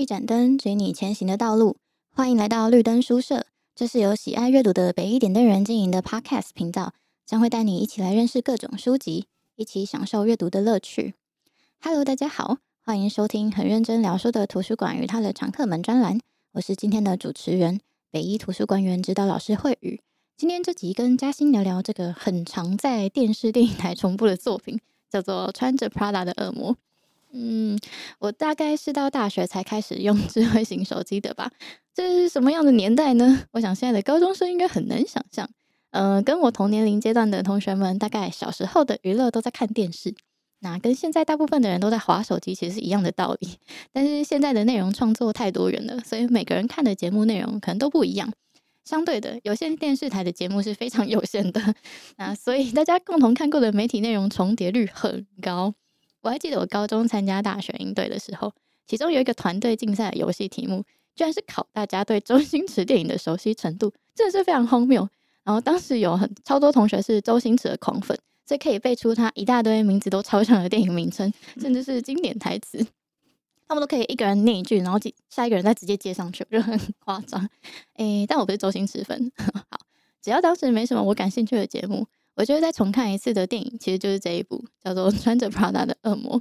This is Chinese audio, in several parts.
一盏灯，指引你前行的道路。欢迎来到绿灯书社，这是由喜爱阅读的北一点灯人经营的 Podcast 频道，将会带你一起来认识各种书籍，一起享受阅读的乐趣。Hello，大家好，欢迎收听很认真聊书的图书馆与它的常客们专栏。我是今天的主持人，北一图书馆员指导老师慧宇。今天这集跟嘉欣聊聊这个很常在电视电影台重播的作品，叫做《穿着 Prada 的恶魔》。嗯，我大概是到大学才开始用 智慧型手机的吧。这是什么样的年代呢？我想现在的高中生应该很难想象。呃，跟我同年龄阶段的同学们，大概小时候的娱乐都在看电视，那跟现在大部分的人都在划手机，其实是一样的道理。但是现在的内容创作太多元了，所以每个人看的节目内容可能都不一样。相对的，有线电视台的节目是非常有限的，那所以大家共同看过的媒体内容重叠率很高。我还记得我高中参加大学应对的时候，其中有一个团队竞赛的游戏题目，居然是考大家对周星驰电影的熟悉程度，真的是非常荒谬。然后当时有很超多同学是周星驰的狂粉，所以可以背出他一大堆名字都超像的电影名称，甚至是经典台词，他们都可以一个人念一句，然后下一个人再直接接上去，就很夸张。诶、但我不是周星驰粉。好，只要当时没什么我感兴趣的节目。我觉得再重看一次的电影，其实就是这一部叫做《穿着 Prada 的恶魔》。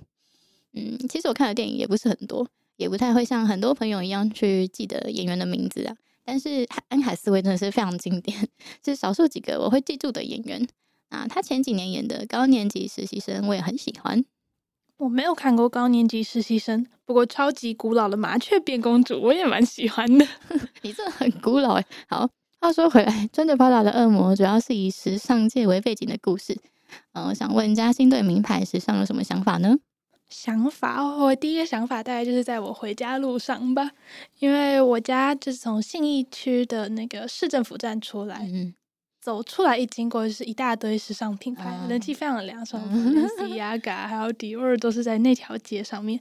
嗯，其实我看的电影也不是很多，也不太会像很多朋友一样去记得演员的名字啊。但是安海瑟薇真的是非常经典，是少数几个我会记住的演员啊。他前几年演的高年级实习生，我也很喜欢。我没有看过高年级实习生，不过超级古老的麻雀变公主我也蛮喜欢的。你这很古老哎，好。话说回来，穿着 Prada 的恶魔主要是以时尚界为背景的故事。嗯，我想问嘉欣对名牌时尚有什么想法呢？想法，我第一个想法大概就是在我回家路上吧，因为我家就是从信义区的那个市政府站出来。嗯走出来一经过就是一大堆时尚品牌，嗯、人气非常的凉，什么 Balenciaga 还有 Dior 都是在那条街上面。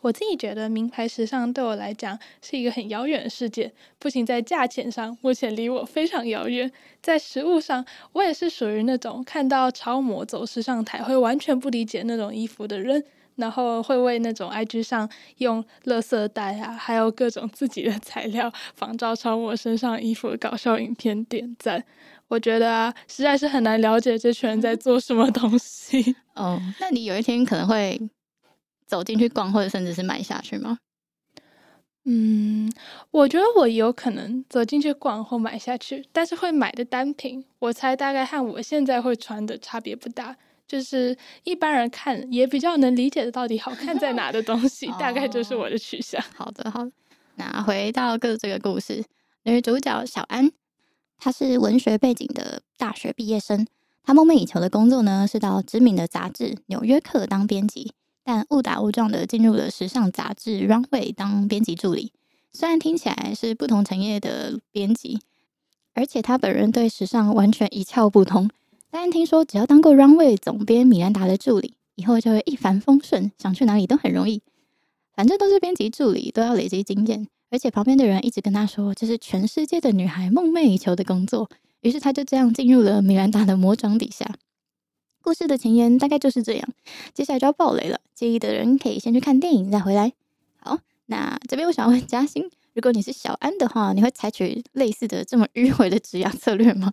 我自己觉得名牌时尚对我来讲是一个很遥远的世界，不仅在价钱上目前离我非常遥远，在实物上我也是属于那种看到超模走时尚台会完全不理解那种衣服的人，然后会为那种 IG 上用垃圾袋啊，还有各种自己的材料仿照超模身上衣服的搞笑影片点赞。我觉得啊，实在是很难了解这群人在做什么东西。哦，那你有一天可能会走进去逛，或者甚至是买下去吗？嗯，我觉得我有可能走进去逛或买下去，但是会买的单品，我猜大概和我现在会穿的差别不大。就是一般人看也比较能理解的，到底好看在哪的东西，大概就是我的取向。好的，好的。那回到个这个故事，女主角小安。他是文学背景的大学毕业生，他梦寐以求的工作呢，是到知名的杂志《纽约客》当编辑，但误打误撞的进入了时尚杂志《Runway》当编辑助理。虽然听起来是不同产业的编辑，而且他本人对时尚完全一窍不通，但听说只要当过《Runway》总编米兰达的助理，以后就会一帆风顺，想去哪里都很容易。反正都是编辑助理，都要累积经验。而且旁边的人一直跟他说，这是全世界的女孩梦寐以求的工作。于是他就这样进入了米兰达的魔掌底下。故事的前言大概就是这样。接下来就要爆雷了，介意的人可以先去看电影再回来。好，那这边我想问嘉欣，如果你是小安的话，你会采取类似的这么迂回的职涯策略吗？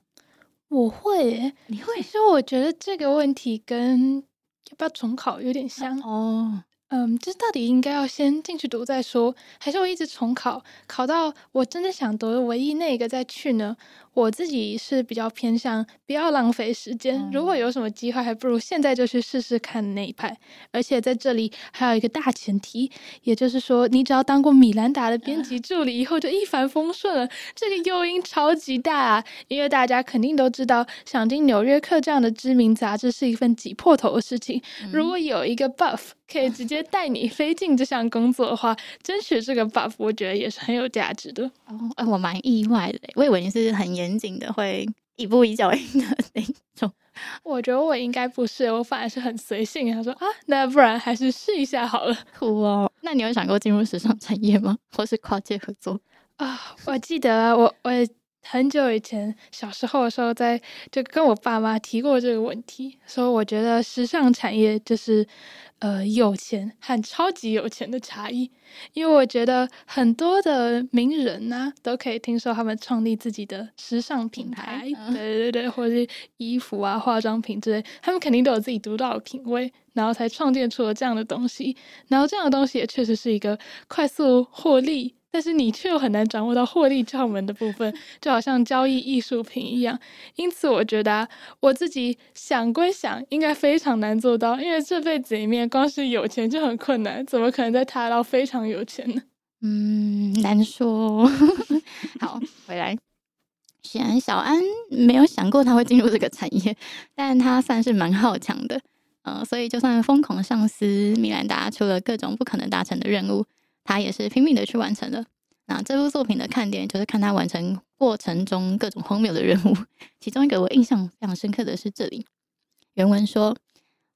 我会耶，你会说？我觉得这个问题跟要不要重考有点像哦。嗯，这到底应该要先进去读再说，还是我一直重考，考到我真的想读的唯一那个再去呢？我自己是比较偏向不要浪费时间，嗯、如果有什么机会，还不如现在就去试试看那一派。而且在这里还有一个大前提，也就是说，你只要当过米兰达的编辑助理以后，就一帆风顺了。这个诱因超级大啊，因为大家肯定都知道，想进《纽约客》这样的知名杂志是一份挤破头的事情。嗯、如果有一个 buff 可以直接带你 飞进这项工作的话，争取这个 buff，我觉得也是很有价值的。哦，哎，我蛮意外的，我以为你是很严。严谨的会一步一脚印的那种，我觉得我应该不是，我反而是很随性。他说啊，那不然还是试一下好了。酷哦，那你有想过进入时尚产业吗？或是跨界合作啊？我记得我我很久以前小时候的时候，在就跟我爸妈提过这个问题，说我觉得时尚产业就是呃有钱和超级有钱的差异，因为我觉得很多的名人呐、啊、都可以听说他们创立自己的时尚品牌，品牌对对对，或者是衣服啊、化妆品之类，他们肯定都有自己独到的品味，然后才创建出了这样的东西，然后这样的东西也确实是一个快速获利。但是你却又很难掌握到获利窍门的部分，就好像交易艺术品一样。因此，我觉得，我自己想归想，应该非常难做到，因为这辈子里面光是有钱就很困难，怎么可能再踏到非常有钱呢？嗯，难说。好，回来。显然，小安没有想过他会进入这个产业，但他算是蛮好强的。嗯、呃，所以就算疯狂上司米兰达出了各种不可能达成的任务。他也是拼命的去完成了。那这部作品的看点就是看他完成过程中各种荒谬的任务。其中一个我印象非常深刻的是这里，原文说：“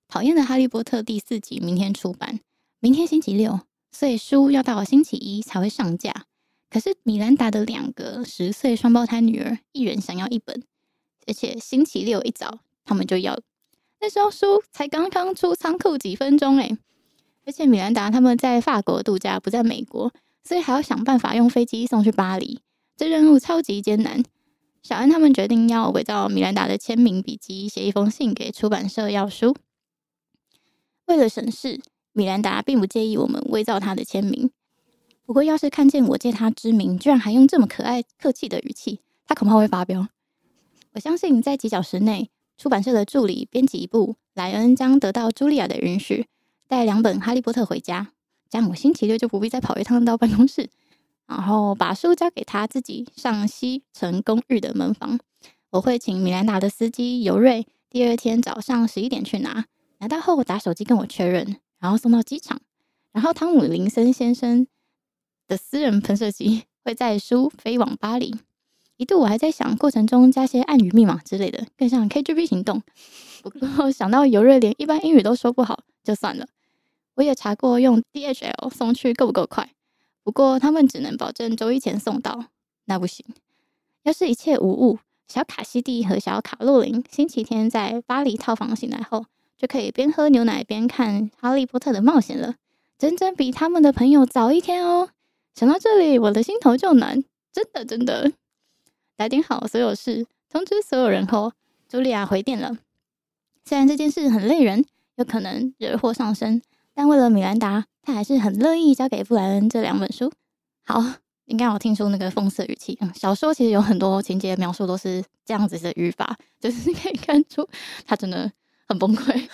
讨厌的哈利波特第四集明天出版，明天星期六，所以书要到星期一才会上架。可是米兰达的两个十岁双胞胎女儿，一人想要一本，而且星期六一早他们就要。那时候书才刚刚出仓库几分钟，诶。而且米兰达他们在法国度假，不在美国，所以还要想办法用飞机送去巴黎。这任务超级艰难。小安他们决定要伪造米兰达的签名笔记，写一封信给出版社要书。为了省事，米兰达并不介意我们伪造他的签名。不过，要是看见我借他之名，居然还用这么可爱、客气的语气，他恐怕会发飙。我相信，在几小时内，出版社的助理编辑部莱恩将得到茱莉亚的允许。带两本《哈利波特》回家，这样我星期六就不必再跑一趟到办公室，然后把书交给他自己上西城公寓的门房。我会请米兰达的司机尤瑞第二天早上十一点去拿，拿到后打手机跟我确认，然后送到机场。然后汤姆林森先生的私人喷射机会载书飞往巴黎。一度我还在想，过程中加些暗语密码之类的，更像 KGB 行动。不过想到尤瑞连一般英语都说不好，就算了。我也查过用 DHL 送去够不够快，不过他们只能保证周一前送到，那不行。要是一切无误，小卡西蒂和小卡洛琳星期天在巴黎套房醒来后，就可以边喝牛奶边看《哈利波特》的冒险了，整整比他们的朋友早一天哦。想到这里，我的心头就暖，真的真的。打点好所有事，通知所有人后，茱莉亚回电了。虽然这件事很累人，有可能惹祸上身。但为了米兰达，他还是很乐意交给布莱恩这两本书。好，应该有听出那个讽刺语气。嗯，小说其实有很多情节描述都是这样子的语法，就是 可以看出他真的很崩溃。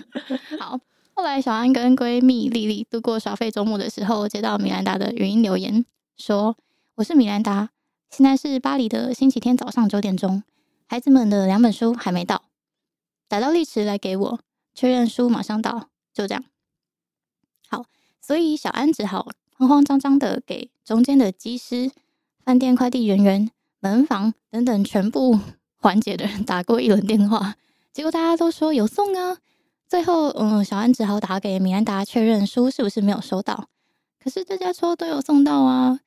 好，后来小安跟闺蜜莉莉度过耍废周末的时候，接到米兰达的语音留言，说：“我是米兰达，现在是巴黎的星期天早上九点钟，孩子们的两本书还没到，打到丽池来给我确认书马上到，就这样。”好所以小安只好慌慌张张的给中间的机师、饭店快递人员、门房等等全部环节的人 打过一轮电话，结果大家都说有送啊。最后，嗯，小安只好打给米兰达确认书是不是没有收到。可是大家说都有送到啊。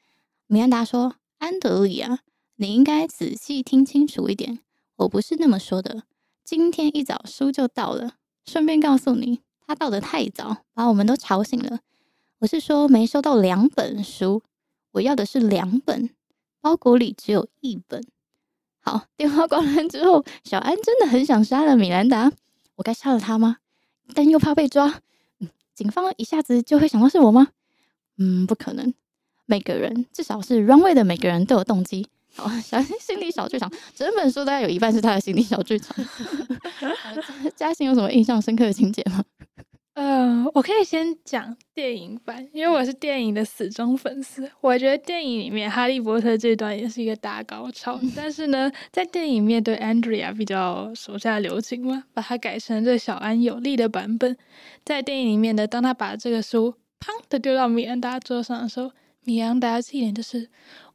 米兰达说：“安德里啊，你应该仔细听清楚一点，我不是那么说的。今天一早书就到了，顺便告诉你，他到得太早，把我们都吵醒了。”我是说没收到两本书，我要的是两本，包裹里只有一本。好，电话挂完之后，小安真的很想杀了米兰达。我该杀了他吗？但又怕被抓。嗯，警方一下子就会想到是我吗？嗯，不可能。每个人，至少是 Runway 的每个人都有动机。好，小安心理小剧场，整本书大概有一半是他的心理小剧场。嘉欣有什么印象深刻的情节吗？呃，我可以先讲电影版，因为我是电影的死忠粉丝。我觉得电影里面哈利波特这段也是一个大高潮，但是呢，在电影里面对 Andrea 比较手下留情嘛，把它改成对小安有利的版本。在电影里面呢，当他把这个书砰的丢到米安达桌上的时候，米安达一脸就是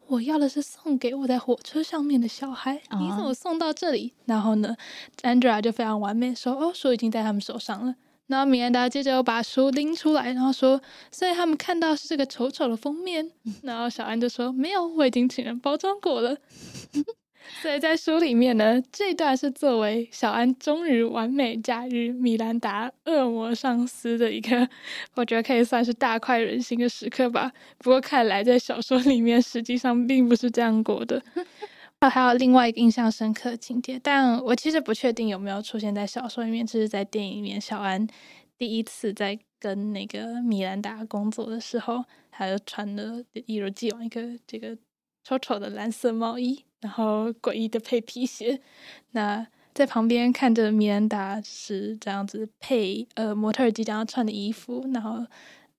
我要的是送给我在火车上面的小孩，你怎么送到这里？然后呢，Andrea 就非常完美说哦，书已经在他们手上了。然后米安达接着又把书拎出来，然后说：“所以他们看到是这个丑丑的封面。”然后小安就说：“没有，我已经请人包装过了。”所以在书里面呢，这段是作为小安终于完美驾驭米兰达恶魔上司的一个，我觉得可以算是大快人心的时刻吧。不过看来在小说里面，实际上并不是这样过的。还有另外一个印象深刻的情节，但我其实不确定有没有出现在小说里面。这是在电影里面，小安第一次在跟那个米兰达工作的时候，他就穿的一如既往一个这个丑丑的蓝色毛衣，然后诡异的配皮鞋。那在旁边看着米兰达是这样子配呃模特儿即将要穿的衣服，然后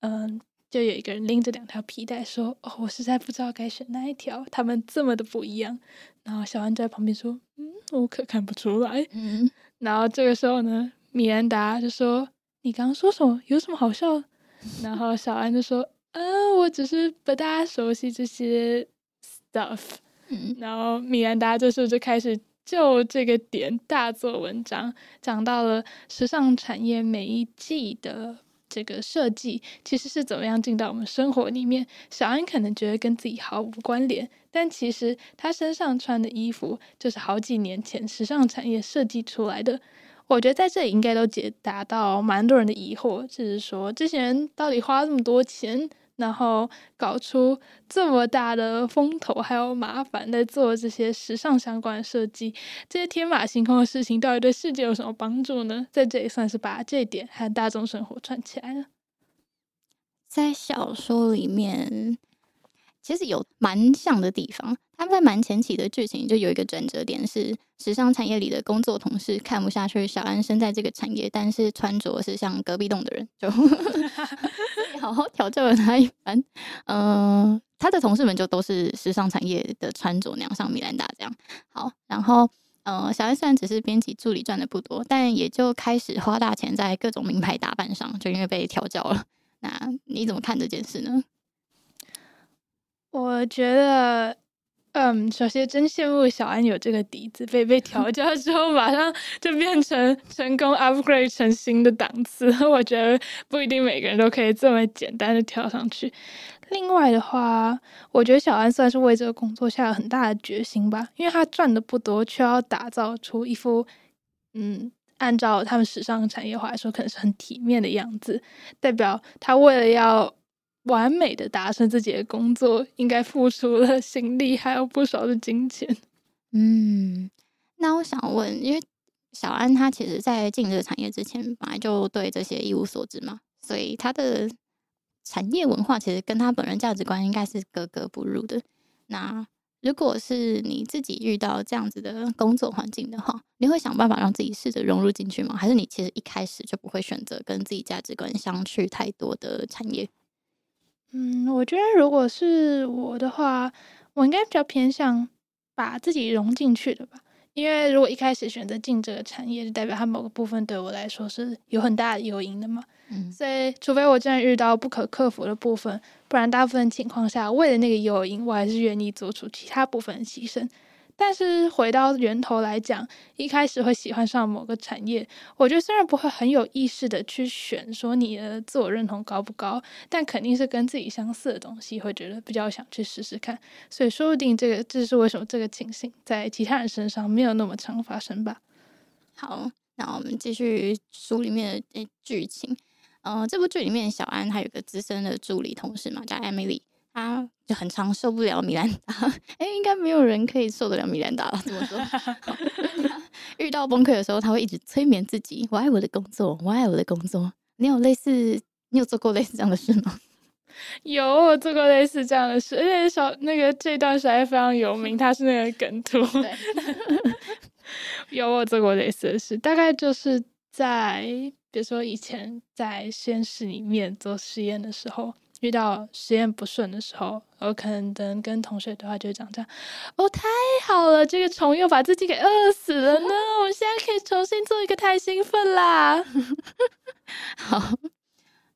嗯。呃就有一个人拎着两条皮带说：“哦，我实在不知道该选哪一条，他们这么的不一样。”然后小安就在旁边说：“嗯，我可看不出来。”嗯，然后这个时候呢，米兰达就说：“你刚刚说什么？有什么好笑？”然后小安就说：“啊，我只是不大熟悉这些 stuff。”嗯，然后米兰达这时候就开始就这个点大做文章，讲到了时尚产业每一季的。这个设计其实是怎么样进到我们生活里面？小安可能觉得跟自己毫无关联，但其实他身上穿的衣服就是好几年前时尚产业设计出来的。我觉得在这里应该都解答到蛮多人的疑惑，就是说这些人到底花这么多钱？然后搞出这么大的风头，还有麻烦在做这些时尚相关的设计，这些天马行空的事情，到底对世界有什么帮助呢？在这里算是把这一点和大众生活串起来了。在小说里面，其实有蛮像的地方。他们在蛮前期的剧情就有一个转折点，是时尚产业里的工作同事看不下去小安身在这个产业，但是穿着是像隔壁栋的人，就 好好调教了他一番。嗯、他的同事们就都是时尚产业的穿着，那样像米兰达这样。好，然后呃，小安虽然只是编辑助理，赚的不多，但也就开始花大钱在各种名牌打扮上，就因为被调教了。那你怎么看这件事呢？我觉得。嗯，首先真羡慕小安有这个底子，被被调教 之后，马上就变成成功 upgrade 成新的档次。我觉得不一定每个人都可以这么简单的跳上去。另外的话，我觉得小安算是为这个工作下了很大的决心吧，因为他赚的不多，却要打造出一副嗯，按照他们时尚产业化来说，可能是很体面的样子，代表他为了要。完美的达成自己的工作，应该付出了心力，还有不少的金钱。嗯，那我想问，因为小安他其实在进这个产业之前，本来就对这些一无所知嘛，所以他的产业文化其实跟他本人价值观应该是格格不入的。那如果是你自己遇到这样子的工作环境的话，你会想办法让自己试着融入进去吗？还是你其实一开始就不会选择跟自己价值观相去太多的产业？嗯，我觉得如果是我的话，我应该比较偏向把自己融进去的吧。因为如果一开始选择进这个产业，就代表它某个部分对我来说是有很大的诱因的嘛。嗯，所以除非我真的遇到不可克服的部分，不然大部分情况下，为了那个诱因，我还是愿意做出其他部分的牺牲。但是回到源头来讲，一开始会喜欢上某个产业，我觉得虽然不会很有意识的去选，说你的自我认同高不高，但肯定是跟自己相似的东西，会觉得比较想去试试看。所以说不定这个这是为什么这个情形在其他人身上没有那么常发生吧。好，那我们继续书里面的剧情。嗯、这部剧里面小安还有个资深的助理同事嘛，叫 Emily。他就很常受不了米兰达，哎、欸，应该没有人可以受得了米兰达了。怎么说，遇到崩溃的时候，他会一直催眠自己：“我爱我的工作，我爱我的工作。”你有类似，你有做过类似这样的事吗？有，我做过类似这样的事，而且小那个这段实在非常有名，他是那个梗图。对 有，我做过类似的事，大概就是在比如说以前在实验室里面做实验的时候。遇到实验不顺的时候，我可能跟同学对话就讲这样：哦，太好了，这个虫又把自己给饿死了呢！我们现在可以重新做一个，太兴奋啦！好，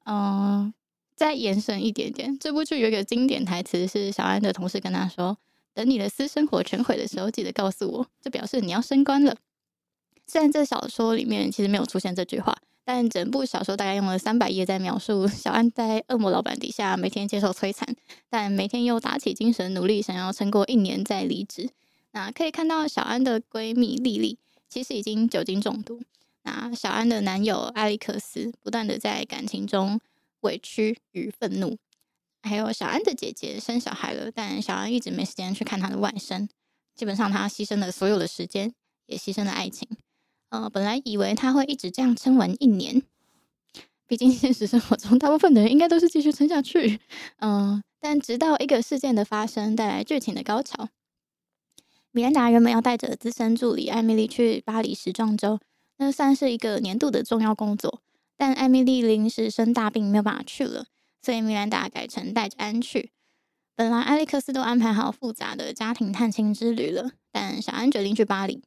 嗯，再延伸一点点，这部剧有一个经典台词是小安的同事跟他说：“等你的私生活全毁的时候，记得告诉我，这表示你要升官了。”虽然这小说里面其实没有出现这句话。但整部小说大概用了三百页在描述小安在恶魔老板底下每天接受摧残，但每天又打起精神努力，想要撑过一年再离职。那可以看到小安的闺蜜莉莉其实已经酒精中毒。那小安的男友艾利克斯不断的在感情中委屈与愤怒，还有小安的姐姐生小孩了，但小安一直没时间去看她的外甥。基本上，她牺牲了所有的时间，也牺牲了爱情。呃，本来以为他会一直这样撑完一年，毕竟现实生活中大部分的人应该都是继续撑下去。嗯、但直到一个事件的发生，带来剧情的高潮。米兰达原本要带着资深助理艾米丽去巴黎时装周，那算是一个年度的重要工作。但艾米丽临时生大病，没有办法去了，所以米兰达改成带着安去。本来艾利克斯都安排好复杂的家庭探亲之旅了，但小安决定去巴黎。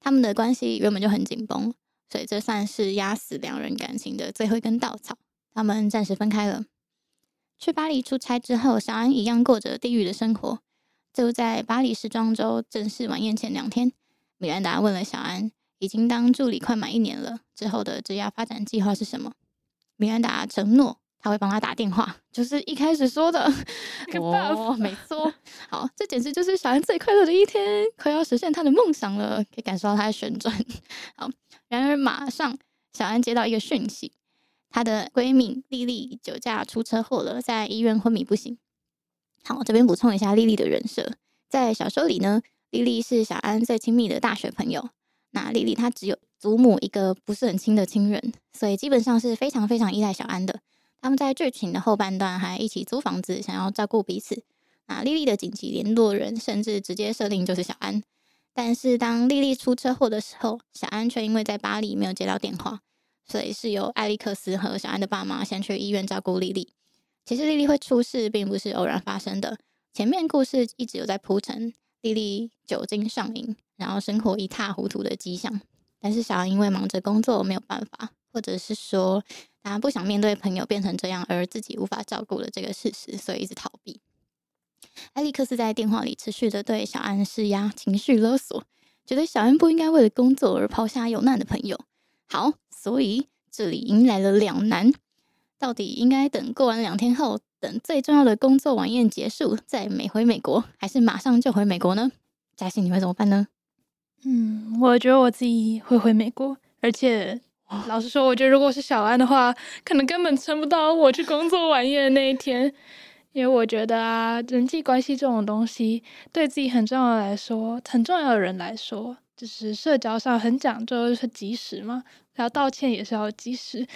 他们的关系原本就很紧绷，所以这算是压死两人感情的最后一根稻草。他们暂时分开了。去巴黎出差之后，小安一样过着地狱的生活。就在巴黎时装周正式晚宴前两天，米兰达问了小安，已经当助理快满一年了，之后的职业发展计划是什么？米兰达承诺他会帮他打电话，就是一开始说的。哦，没错。好，这简直就是小安最快乐的一天，快要实现他的梦想了，可以感受到他的旋转。好，然而马上小安接到一个讯息，她的闺蜜丽丽酒驾出车祸了，在医院昏迷不醒。好，这边补充一下丽丽的人设，在小说里呢，丽丽是小安最亲密的大学朋友。那丽丽她只有祖母一个不是很亲的亲人，所以基本上是非常非常依赖小安的。他们在剧情的后半段还一起租房子，想要照顾彼此。那莉莉的紧急联络人甚至直接设定就是小安。但是当莉莉出车祸的时候，小安却因为在巴黎没有接到电话，所以是由艾利克斯和小安的爸妈先去医院照顾莉莉。其实莉莉会出事，并不是偶然发生的。前面故事一直有在铺陈，莉莉酒精上瘾，然后生活一塌糊涂的迹象。但是小安因为忙着工作，没有办法，或者是说他不想面对朋友变成这样，而自己无法照顾了这个事实，所以一直逃避。艾利克斯在电话里持续的对小安施压，情绪勒索，觉得小安不应该为了工作而抛下有难的朋友。好，所以这里迎来了两难。到底应该等过完两天后，等最重要的工作晚宴结束再美回美国，还是马上就回美国呢？嘉欣，你会怎么办呢？嗯，我觉得我自己会回美国，而且老实说，我觉得如果是小安的话，可能根本撑不到我去工作晚宴的那一天，因为我觉得啊，人际关系这种东西，对自己很重要来说，很重要的人来说，就是社交上很讲究，就是及时嘛，然后道歉也是要及时。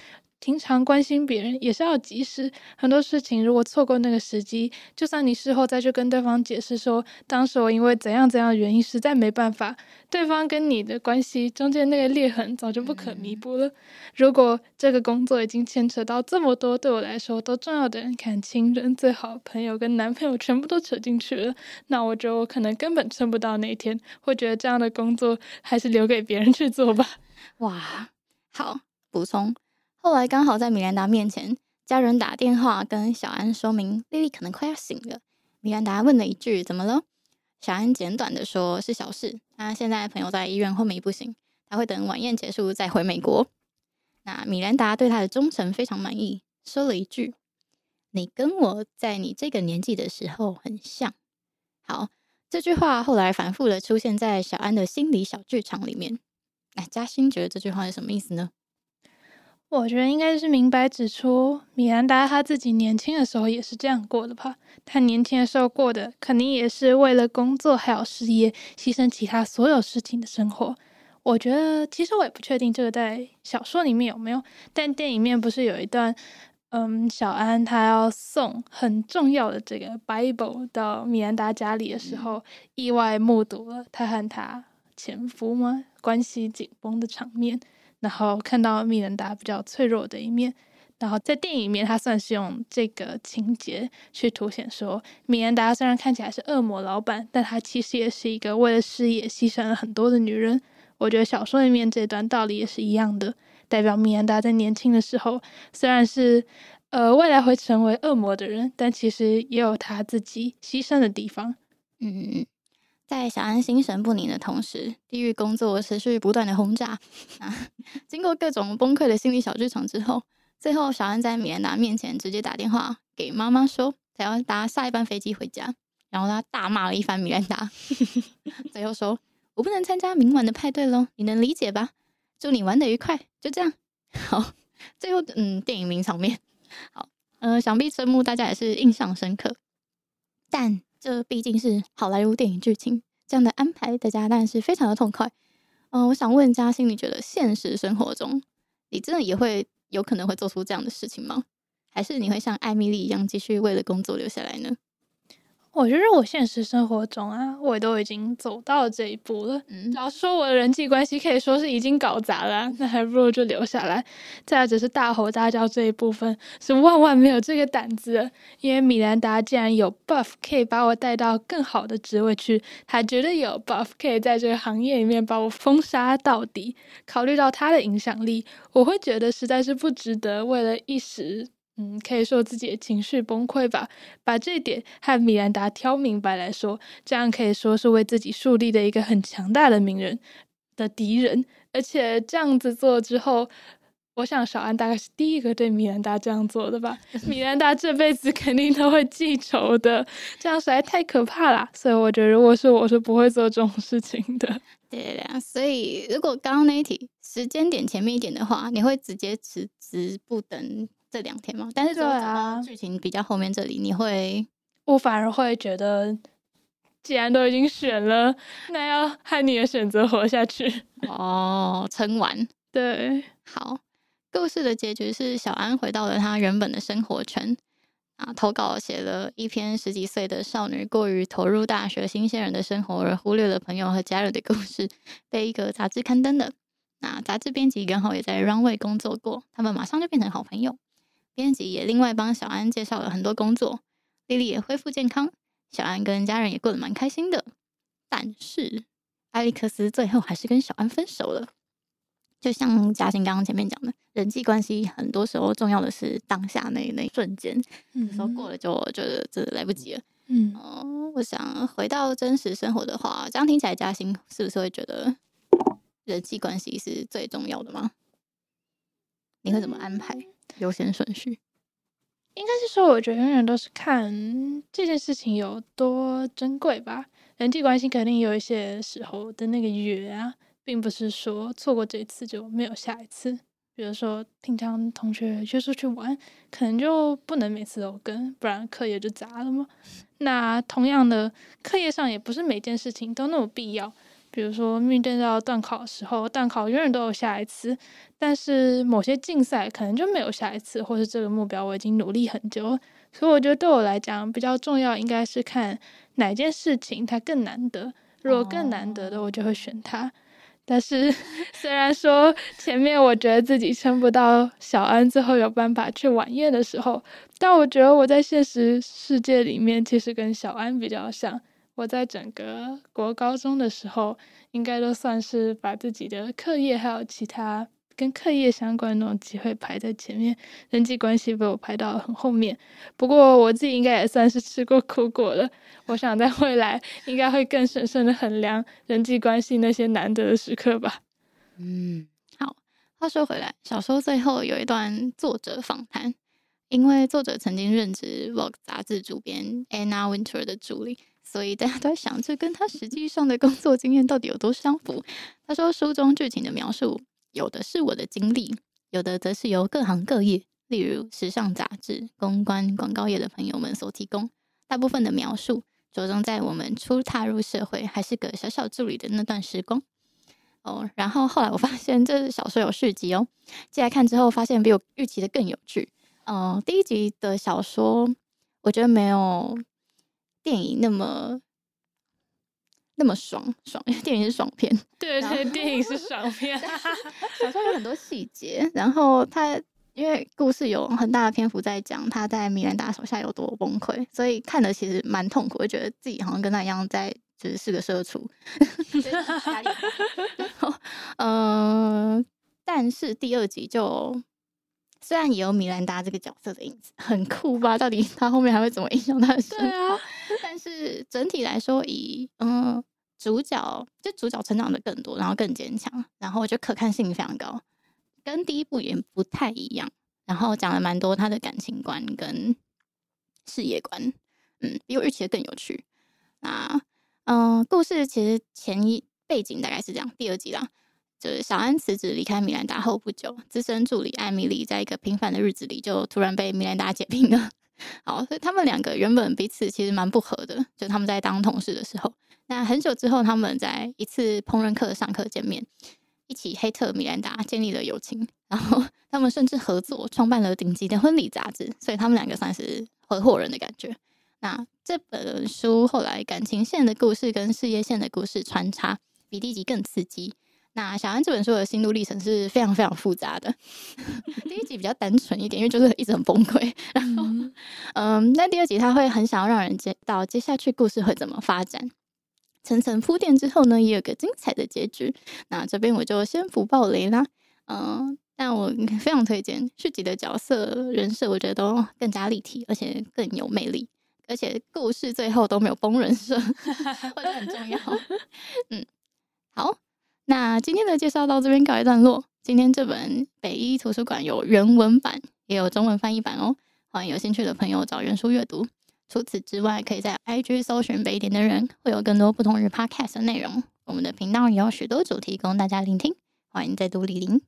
平常关心别人也是要及时，很多事情如果错过那个时机，就算你事后再去跟对方解释说，当时我因为怎样怎样的原因实在没办法，对方跟你的关系中间那个裂痕早就不可弥补了。如果这个工作已经牵扯到这么多对我来说都重要的人，感情人、最好朋友跟男朋友全部都扯进去了，那我觉得我可能根本撑不到那一天，会觉得这样的工作还是留给别人去做吧。哇，好，补充。后来刚好在米兰达面前，家人打电话跟小安说明莉莉可能快要醒了。米兰达问了一句：“怎么了？”小安简短的说：“是小事。他现在朋友在医院昏迷不醒，他会等晚宴结束再回美国。”那米兰达对他的忠诚非常满意，说了一句：“你跟我在你这个年纪的时候很像。”好，这句话后来反复的出现在小安的心理小剧场里面。那，嘉欣觉得这句话是什么意思呢？我觉得应该是明白指出，米兰达他自己年轻的时候也是这样过的吧。他年轻的时候过的，肯定也是为了工作还有事业，牺牲其他所有事情的生活。我觉得，其实我也不确定这个在小说里面有没有，但电影面不是有一段，嗯，小安他要送很重要的这个 Bible 到米兰达家里的时候，意外目睹了他和他前夫吗关系紧绷的场面。然后看到米兰达比较脆弱的一面，然后在电影里面，他算是用这个情节去凸显说，米兰达虽然看起来是恶魔老板，但他其实也是一个为了事业牺牲了很多的女人。我觉得小说里面这段道理也是一样的，代表米兰达在年轻的时候，虽然是呃未来会成为恶魔的人，但其实也有他自己牺牲的地方。嗯嗯嗯，在小安心神不宁的同时，地狱工作持续不断的轰炸 啊！经过各种崩溃的心理小剧场之后，最后小安在米兰达面前直接打电话给妈妈说，他要搭下一班飞机回家，然后他大骂了一番米兰达，最后说：“我不能参加明晚的派对喽，你能理解吧？祝你玩得愉快。”就这样，好，最后嗯，电影名场面，好，呃，想必这幕大家也是印象深刻，但。这毕竟是好莱坞电影剧情，这样的安排大家当然是非常的痛快。嗯、我想问嘉欣，你觉得现实生活中，你真的也会有可能会做出这样的事情吗？还是你会像艾米丽一样继续为了工作留下来呢？我觉得我现实生活中啊，我都已经走到这一步了。嗯，然后说我的人际关系可以说是已经搞砸了，那还不如就留下来。再来只是大吼大叫这一部分，是万万没有这个胆子。因为米兰达既然有 buff 可以把我带到更好的职位去，他绝对有 buff 可以在这个行业里面把我封杀到底。考虑到他的影响力，我会觉得实在是不值得为了一时。嗯，可以说自己的情绪崩溃吧。把这点和米兰达挑明白来说，这样可以说是为自己树立的一个很强大的名人的敌人。而且这样子做之后，我想小安大概是第一个对米兰达这样做的吧。米兰达这辈子肯定都会记仇的，这样实在太可怕了。所以我觉得，如果是我是不会做这种事情的。对呀，所以如果刚刚那一题时间点前面一点的话，你会直接辞职不等这两天嘛？但是对啊，剧情比较后面这里，你会，我反而会觉得，既然都已经选了，那要和你的选择活下去 哦，撑完。对，好，故事的结局是小安回到了他原本的生活圈啊，投稿写了一篇十几岁的少女过于投入大学新鲜人的生活而忽略了朋友和家人的故事，被一个杂志刊登的。那杂志编辑刚好也在 Runway 工作过，他们马上就变成好朋友。编辑也另外帮小安介绍了很多工作，莉莉也恢复健康，小安跟家人也过得蛮开心的。但是艾利克斯最后还是跟小安分手了。就像嘉欣刚刚前面讲的，人际关系很多时候重要的是当下那那一瞬间，有时候过了就觉得真的来不及了。嗯，哦，我想回到真实生活的话，这样听起来嘉欣是不是会觉得人际关系是最重要的吗？你会怎么安排？优先顺序，应该是说，我觉得永远都是看这件事情有多珍贵吧。人际关系肯定有一些时候的那个约啊，并不是说错过这一次就没有下一次。比如说，平常同学约出去玩，可能就不能每次都跟，不然课业就砸了嘛。那同样的，课业上也不是每件事情都那么必要。比如说，面对到段考的时候，段考永远都有下一次，但是某些竞赛可能就没有下一次，或是这个目标我已经努力很久。所以我觉得对我来讲比较重要，应该是看哪件事情它更难得。如果更难得的，我就会选它。但是 虽然说前面我觉得自己撑不到小安最后有办法去晚宴的时候，但我觉得我在现实世界里面其实跟小安比较像。我在整个国高中的时候，应该都算是把自己的课业还有其他跟课业相关的那种机会排在前面，人际关系被我排到很后面。不过我自己应该也算是吃过苦果了。我想在未来应该会更审慎的衡量人际关系那些难得的时刻吧。嗯，好。话说回来，小说最后有一段作者访谈，因为作者曾经任职《Vogue》杂志主编 Anna Wintour 的助理。所以大家都在想，这跟他实际上的工作经验到底有多相符？他说，书中剧情的描述，有的是我的经历，有的则是由各行各业，例如时尚杂志、公关、广告业的朋友们所提供。大部分的描述着重在我们初踏入社会，还是个小小助理的那段时光。哦，然后后来我发现这小说有续集哦，进来看之后发现比我预期的更有趣。嗯、第一集的小说我觉得没有。电影那么那么爽爽，因 为电影是爽片。对对，电影是爽片。小说有很多细节，然后他因为故事有很大的篇幅在讲他在米兰达手下有多崩溃，所以看的其实蛮痛苦，我觉得自己好像跟他一样在只是是个社畜。嗯、呃，但是第二集就。虽然也有米兰达这个角色的影子，很酷吧？到底 他后面还会怎么影响他的生活？但是整体来说以，以嗯主角就主角成长的更多，然后更坚强，然后我觉得可看性非常高，跟第一部也不太一样。然后讲了蛮多他的感情观跟事业观，嗯，比我预期的更有趣。那嗯、呃，故事其实前一背景大概是这样，第二集啦，就是小安辞职离开米兰达后不久，资深助理艾米丽在一个平凡的日子里就突然被米兰达解聘了。好，所以他们两个原本彼此其实蛮不合的，就他们在当同事的时候，那很久之后他们在一次烹饪课上课见面。一起黑特米兰达建立了友情，然后他们甚至合作创办了顶级的婚礼杂志，所以他们两个算是合伙人的感觉。那这本书后来感情线的故事跟事业线的故事穿插，比第一集更刺激。那小安这本书的心路历程是非常非常复杂的，第一集比较单纯一点，因为就是一直很崩溃。然后，嗯，那第二集他会很想要让人知道接下去故事会怎么发展。层层铺垫之后呢，也有个精彩的结局。那这边我就先不爆雷啦。嗯，但我非常推荐续集的角色人设，我觉得都更加立体，而且更有魅力。而且故事最后都没有崩人设，我觉得很重要。嗯，好，那今天的介绍到这边告一段落。今天这本北一图书馆有原文版，也有中文翻译版哦。欢迎有兴趣的朋友找原书阅读。除此之外，可以在 IG 搜寻北一点的人，会有更多不同于 Podcast 的内容。我们的频道也有许多主题供大家聆听，欢迎再度莅临。